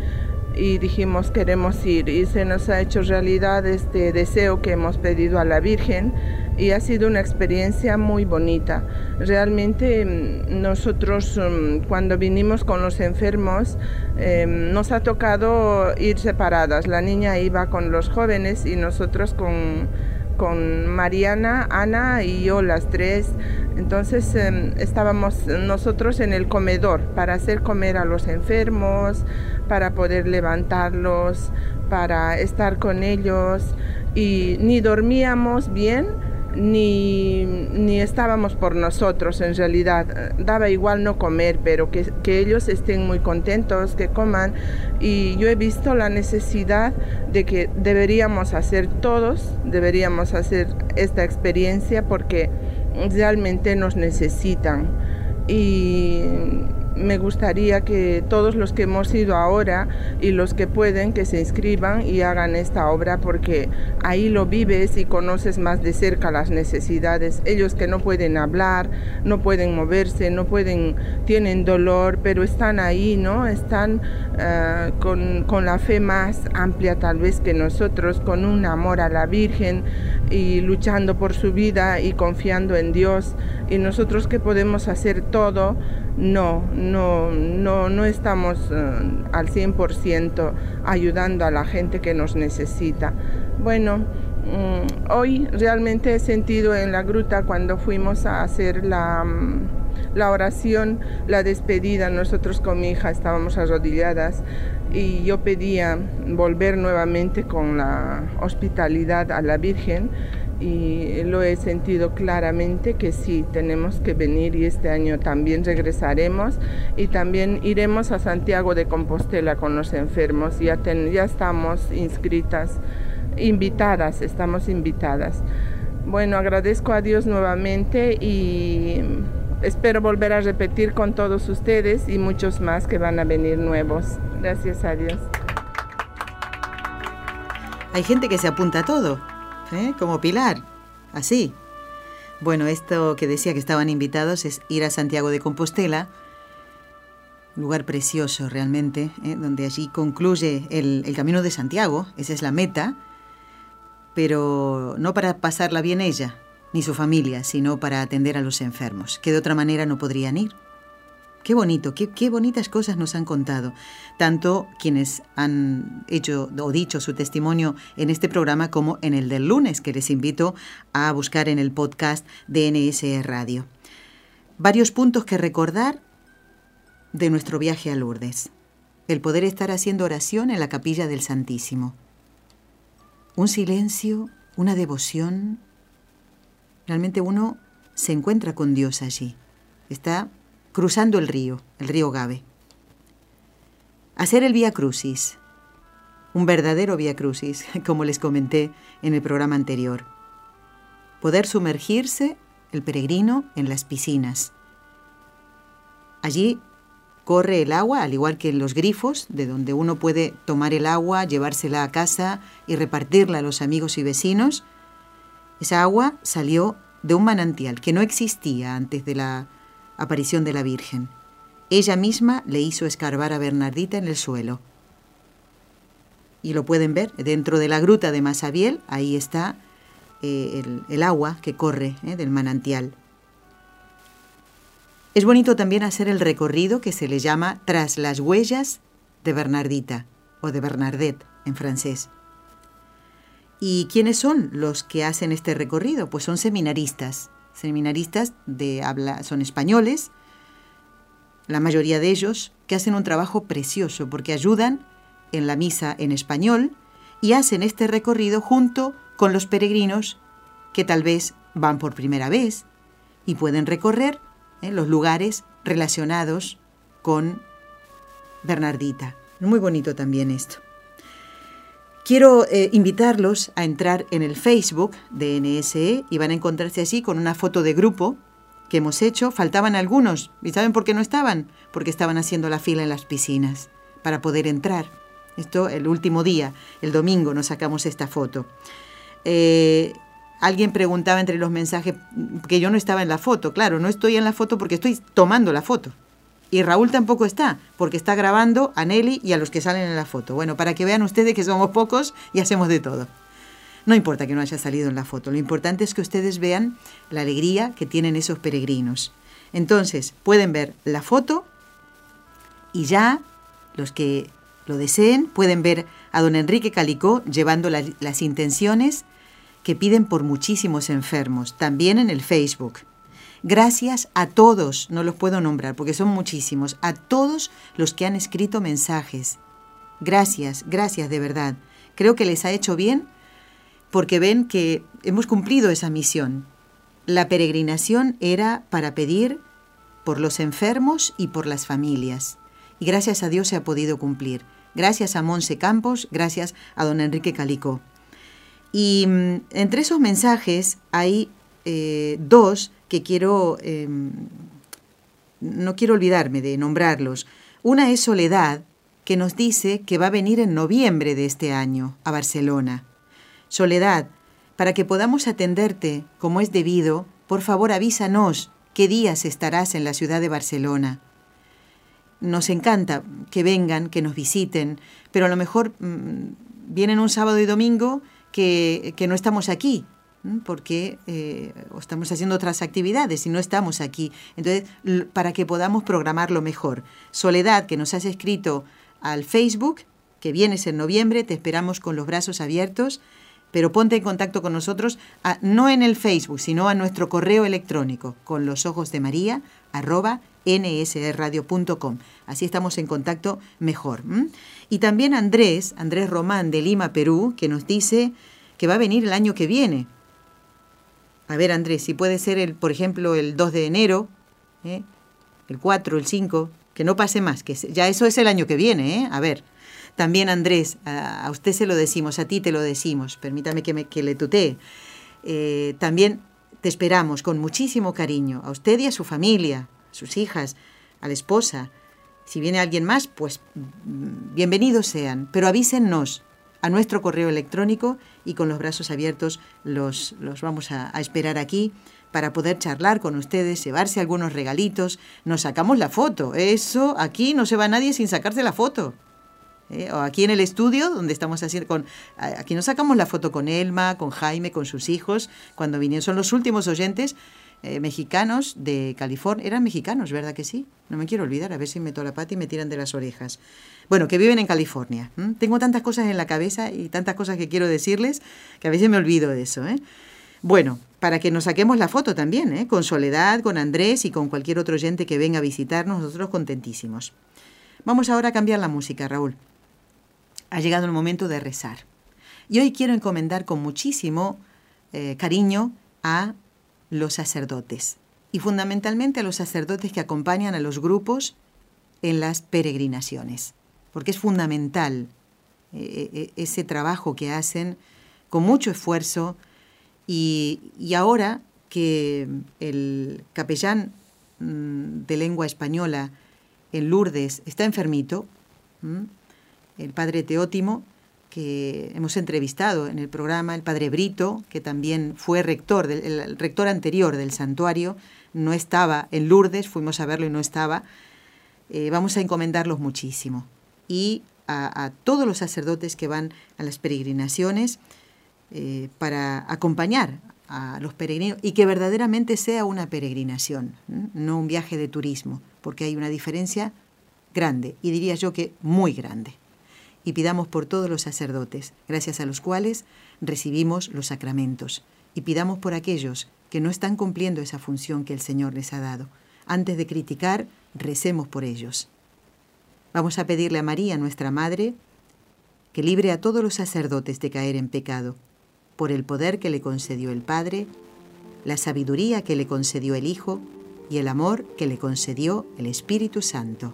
y dijimos queremos ir y se nos ha hecho realidad este deseo que hemos pedido a la Virgen y ha sido una experiencia muy bonita. Realmente mm, nosotros mm, cuando vinimos con los enfermos em, nos ha tocado ir separadas. La niña iba con los jóvenes y nosotros con, con Mariana, Ana y yo las tres. Entonces em, estábamos nosotros en el comedor para hacer comer a los enfermos, para poder levantarlos, para estar con ellos y ni dormíamos bien ni, ni, estábamos por nosotros en realidad. Daba igual no comer, pero que, que, ellos estén muy contentos, que coman. Y yo he visto la necesidad de que deberíamos hacer todos, deberíamos hacer esta experiencia porque realmente nos necesitan. Y me gustaría que todos los que hemos ido ahora y los que pueden que se inscriban y hagan esta obra porque ahí lo vives y conoces más de cerca las necesidades. Ellos que no pueden hablar, no pueden moverse, no pueden, tienen dolor, pero están ahí, ¿no? Están uh, con, con la fe más amplia tal vez que nosotros, con un amor a la Virgen y luchando por su vida y confiando en Dios. Y nosotros que podemos hacer todo, no, no, no, no estamos uh, al 100% ayudando a la gente que nos necesita. Bueno, um, hoy realmente he sentido en la gruta cuando fuimos a hacer la, um, la oración, la despedida, nosotros con mi hija estábamos arrodilladas y yo pedía volver nuevamente con la hospitalidad a la Virgen y lo he sentido claramente que sí, tenemos que venir y este año también regresaremos y también iremos a Santiago de Compostela con los enfermos, ya, ya estamos inscritas, invitadas, estamos invitadas. Bueno, agradezco a Dios nuevamente y espero volver a repetir con todos ustedes y muchos más que van a venir nuevos. Gracias a Dios. Hay gente que se apunta a todo. ¿Eh? como Pilar, así. Bueno, esto que decía que estaban invitados es ir a Santiago de Compostela, lugar precioso realmente, ¿eh? donde allí concluye el Camino de Santiago, esa es la meta, pero no para pasarla bien ella, ni su familia, sino para atender a los enfermos, que de otra manera no podrían ir. Qué bonito, qué, bonitas cosas nos han contado, tanto quienes han hecho o dicho su testimonio en este programa como en el del lunes, que les invito a buscar en el podcast de NSE Radio. Varios puntos que recordar de nuestro viaje a Lourdes. El poder estar haciendo oración en la capilla del Santísimo. Un silencio, una devoción. Realmente uno se encuentra con Dios allí. Está cruzando el río, el río Gave. Hacer el Vía Crucis, un verdadero Vía Crucis, *laughs* como les comenté en el programa anterior. Poder sumergirse el peregrino en las piscinas. Allí corre el agua, al igual que en los grifos, de donde uno puede tomar el agua, llevársela a casa y repartirla a los amigos y vecinos. Esa agua salió de un manantial que no existía antes de la aparición de la Virgen. Ella misma le hizo escarbar a Bernardita en el suelo. Y lo pueden ver dentro de la gruta de Masabiel, ahí está eh, el, agua que corre eh, del manantial. Es bonito también hacer el recorrido que se le llama Tras las huellas de Bernardita o de Bernadette en francés. ¿Y quiénes son los que hacen este recorrido? Pues son seminaristas seminaristas de habla, son españoles, la mayoría de ellos, que hacen un trabajo precioso porque ayudan en la misa en español y hacen este recorrido junto con los peregrinos que tal vez van por primera vez y pueden recorrer eh, los lugares relacionados con Bernardita. Muy bonito también esto. Quiero eh, invitarlos a entrar en el Facebook de NSE y van a encontrarse así con una foto de grupo que hemos hecho. Faltaban algunos. ¿Y saben por qué no estaban? Porque estaban haciendo la fila en las piscinas para poder entrar. Esto el último día, el domingo, nos sacamos esta foto. Eh, alguien preguntaba entre los mensajes que yo no estaba en la foto. Claro, no estoy en la foto porque estoy tomando la foto. Y Raúl tampoco está, porque está grabando a Nelly y a los que salen en la foto. Bueno, para que vean ustedes que somos pocos y hacemos de todo. No importa que no haya salido en la foto, lo importante es que ustedes vean la alegría que tienen esos peregrinos. Entonces, pueden ver la foto y ya los que lo deseen pueden ver a don Enrique Calicó llevando las intenciones que piden por muchísimos enfermos, también en el Facebook. Gracias a todos, no los puedo nombrar porque son muchísimos, a todos los que han escrito mensajes. Gracias, gracias de verdad. Creo que les ha hecho bien porque ven que hemos cumplido esa misión. La peregrinación era para pedir por los enfermos y por las familias. Y gracias a Dios se ha podido cumplir. Gracias a Monse Campos, gracias a don Enrique Calico. Y mm, entre esos mensajes hay eh, dos que quiero, em, no quiero olvidarme de nombrarlos. Una es Soledad, que nos dice que va a venir en noviembre de este año a Barcelona. Soledad, para que podamos atenderte como es debido, por favor avísanos qué días estarás en la ciudad de Barcelona. Nos encanta que vengan, que nos visiten, pero a lo mejor mm, vienen un sábado y domingo que, que no estamos aquí, porque eh, estamos haciendo otras actividades y no estamos aquí. Entonces, para que podamos programarlo mejor. Soledad, que nos has escrito al Facebook, que vienes en noviembre, te esperamos con los brazos abiertos, pero ponte en contacto con nosotros, no en el Facebook, sino a nuestro correo electrónico, con los ojos de María, arroba nsradio.com. Así estamos en contacto mejor. Y también Andrés, Andrés Román de Lima, Perú, que nos dice que va a venir el año que viene a ver, Andrés, si puede ser, el, por ejemplo, el 2 de enero, ¿eh? el 4, el 5, que no pase más, que ya eso es el año que viene, ¿eh? A ver. También, Andrés, a, usted se lo decimos, a ti te lo decimos, permítame que, me, que le tutee. Eh, también te esperamos con muchísimo cariño, a usted y a su familia, a sus hijas, a la esposa. Si viene alguien más, pues mm, bienvenidos sean, pero avísennos a nuestro correo electrónico y con los brazos abiertos los, los vamos a, esperar aquí para poder charlar con ustedes, llevarse algunos regalitos. Nos sacamos la foto. Eso aquí no se va nadie sin sacarse la foto. ¿eh? O aquí en el estudio, donde estamos haciendo con. Aquí nos sacamos la foto con Elma, con Jaime, con sus hijos, cuando vinieron. Son los últimos oyentes eh, mexicanos de California. Eran mexicanos, ¿verdad que sí? No me quiero olvidar, a ver si meto la pata y me tiran de las orejas. Bueno, que viven en California. Tengo tantas cosas en la cabeza y tantas cosas que quiero decirles que a veces me olvido de eso. ¿eh? Bueno, para que nos saquemos la foto también, ¿eh? con Soledad, con Andrés y con cualquier otro oyente que venga a visitarnos, nosotros contentísimos. Vamos ahora a cambiar la música, Raúl. Ha llegado el momento de rezar. Y hoy quiero encomendar con muchísimo eh, cariño a los sacerdotes. Y fundamentalmente a los sacerdotes que acompañan a los grupos en las peregrinaciones. Porque es fundamental eh, eh, ese trabajo que hacen con mucho esfuerzo. Y, ahora que el capellán mm, de lengua española en Lourdes está enfermito, el padre Teótimo, hemos entrevistado en el programa, el padre Brito, que también fue rector, el rector anterior del santuario, no estaba en Lourdes, fuimos a verlo y no estaba, eh, vamos a encomendarlos muchísimo. Y a, todos los sacerdotes que van a las peregrinaciones eh, para acompañar a los peregrinos y que verdaderamente sea una peregrinación, no un viaje de turismo, porque hay una diferencia grande y diría yo que muy grande. Y pidamos por todos los sacerdotes, gracias a los cuales recibimos los sacramentos, y pidamos por aquellos que no están cumpliendo esa función que el Señor les ha dado. Antes de criticar, recemos por ellos. Vamos a pedirle a María, nuestra Madre, que libre a todos los sacerdotes de caer en pecado, por el poder que le concedió el Padre, la sabiduría que le concedió el Hijo y el amor que le concedió el Espíritu Santo.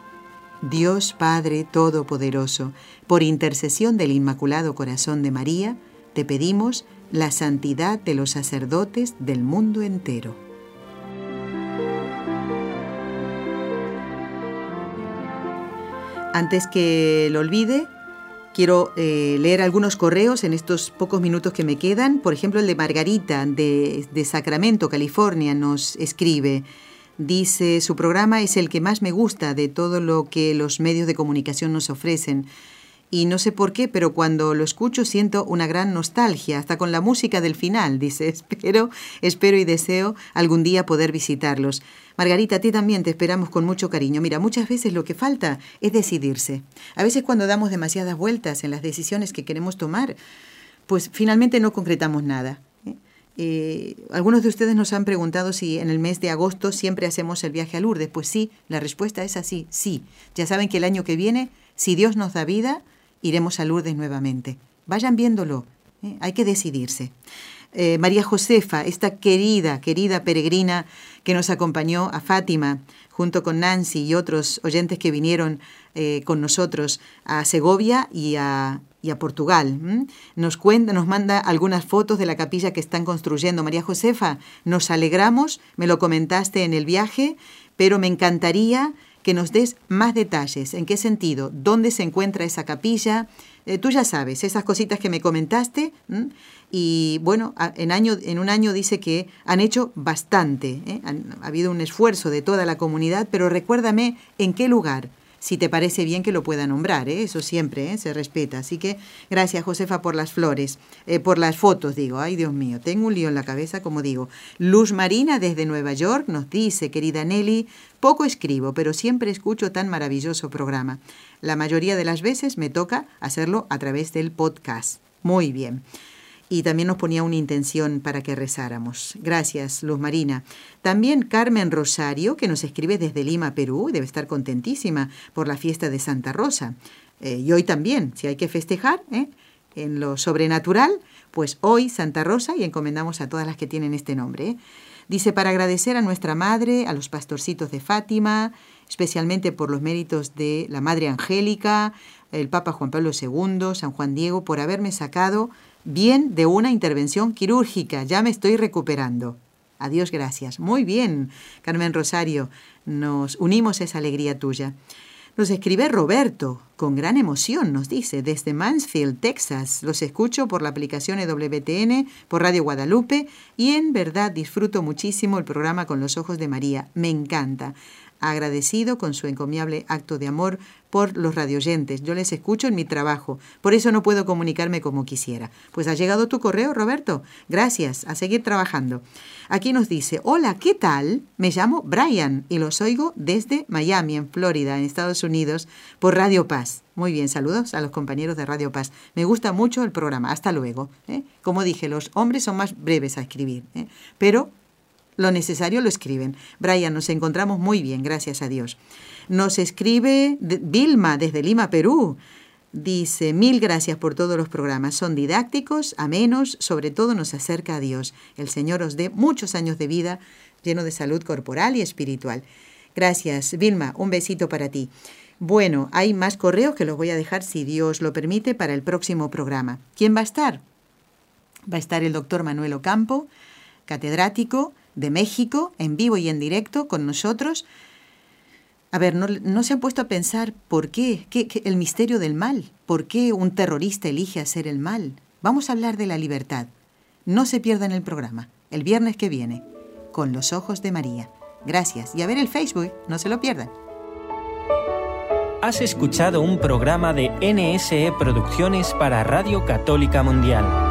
Dios Padre Todopoderoso, por intercesión del Inmaculado Corazón de María, te pedimos la santidad de los sacerdotes del mundo entero. Antes que lo olvide, quiero eh, leer algunos correos en estos pocos minutos que me quedan. Por ejemplo, el de Margarita de, de Sacramento, California, nos escribe. Dice, su programa es el que más me gusta de todo lo que los medios de comunicación nos ofrecen y no sé por qué, pero cuando lo escucho siento una gran nostalgia, hasta con la música del final, dice, *laughs* espero, espero y deseo algún día poder visitarlos. Margarita, a ti también te esperamos con mucho cariño. Mira, muchas veces lo que falta es decidirse. A veces cuando damos demasiadas vueltas en las decisiones que queremos tomar, pues finalmente no concretamos nada. ¿Eh? Algunos de ustedes nos han preguntado si en el mes de agosto siempre hacemos el viaje a Lourdes. Pues sí, la respuesta es así, sí. Ya saben que el año que viene, si Dios nos da vida, iremos a Lourdes nuevamente. Vayan viéndolo, ¿eh? hay que decidirse. Eh, María Josefa, esta querida, querida peregrina que nos acompañó a Fátima, junto con Nancy y otros oyentes que vinieron con nosotros a Segovia y a, y a Portugal. Nos cuenta, nos manda algunas fotos de la capilla que están construyendo. María Josefa, nos alegramos, me lo comentaste en el viaje, pero me encantaría que nos des más detalles. ¿En qué sentido? ¿Dónde se encuentra esa capilla? Eh, tú ya sabes, esas cositas que me comentaste. Y bueno, en, un año dice que han hecho bastante. ¿eh? ha habido un esfuerzo de toda la comunidad, pero recuérdame en qué lugar si te parece bien que lo pueda nombrar, ¿eh? eso siempre ¿eh? se respeta. Así que gracias Josefa por las flores, eh, por las fotos, digo, ay Dios mío, tengo un lío en la cabeza, como digo. Luz Marina desde Nueva York nos dice, querida Nelly, poco escribo, pero siempre escucho tan maravilloso programa. La mayoría de las veces me toca hacerlo a través del podcast. Muy bien y también nos ponía una intención para que rezáramos. Gracias, Luz Marina. También Carmen Rosario, que nos escribe desde Lima, Perú, debe estar contentísima por la fiesta de Santa Rosa. Eh, y hoy también, si hay que festejar ¿eh? en lo sobrenatural, pues hoy Santa Rosa y encomendamos a todas las que tienen este nombre. ¿eh? Dice, para agradecer a nuestra Madre, a los pastorcitos de Fátima, especialmente por los méritos de la Madre Angélica, el Papa Juan Pablo II, San Juan Diego, por haberme sacado bien de una intervención quirúrgica. Ya me estoy recuperando. Adiós, gracias. Muy bien, Carmen Rosario. Nos unimos a esa alegría tuya. Nos escribe Roberto, con gran emoción, nos dice, desde Mansfield, Texas. Los escucho por la aplicación EWTN, por Radio Guadalupe, y en verdad disfruto muchísimo el programa Con los Ojos de María. Me encanta agradecido con su encomiable acto de amor por los radioyentes. Yo les escucho en mi trabajo, por eso no puedo comunicarme como quisiera. Pues ha llegado tu correo, Roberto. Gracias, a seguir trabajando. Aquí nos dice, hola, ¿qué tal? Me llamo Brian y los oigo desde Miami, en Florida, en Estados Unidos, por Radio Paz. Muy bien, saludos a los compañeros de Radio Paz. Me gusta mucho el programa. Hasta luego. ¿eh? Como dije, los hombres son más breves a escribir, ¿eh? pero lo necesario lo escriben. Brian, nos encontramos muy bien, gracias a Dios. Nos escribe Vilma desde Lima, Perú. Dice, mil gracias por todos los programas. Son didácticos, amenos, sobre todo nos acerca a Dios. El Señor os dé muchos años de vida lleno de salud corporal y espiritual. Gracias, Vilma. Un besito para ti. Bueno, hay más correos que los voy a dejar, si Dios lo permite, para el próximo programa. ¿Quién va a estar? Va a estar el doctor Manuel Ocampo, catedrático, de México, en vivo y en directo con nosotros. A ver, ¿no, se han puesto a pensar por qué? qué? El misterio del mal. ¿Por qué un terrorista elige hacer el mal? Vamos a hablar de la libertad. No se pierdan el programa, el viernes que viene, con los ojos de María. Gracias. Y a ver el Facebook, no se lo pierdan. Has escuchado un programa de NSE Producciones para Radio Católica Mundial.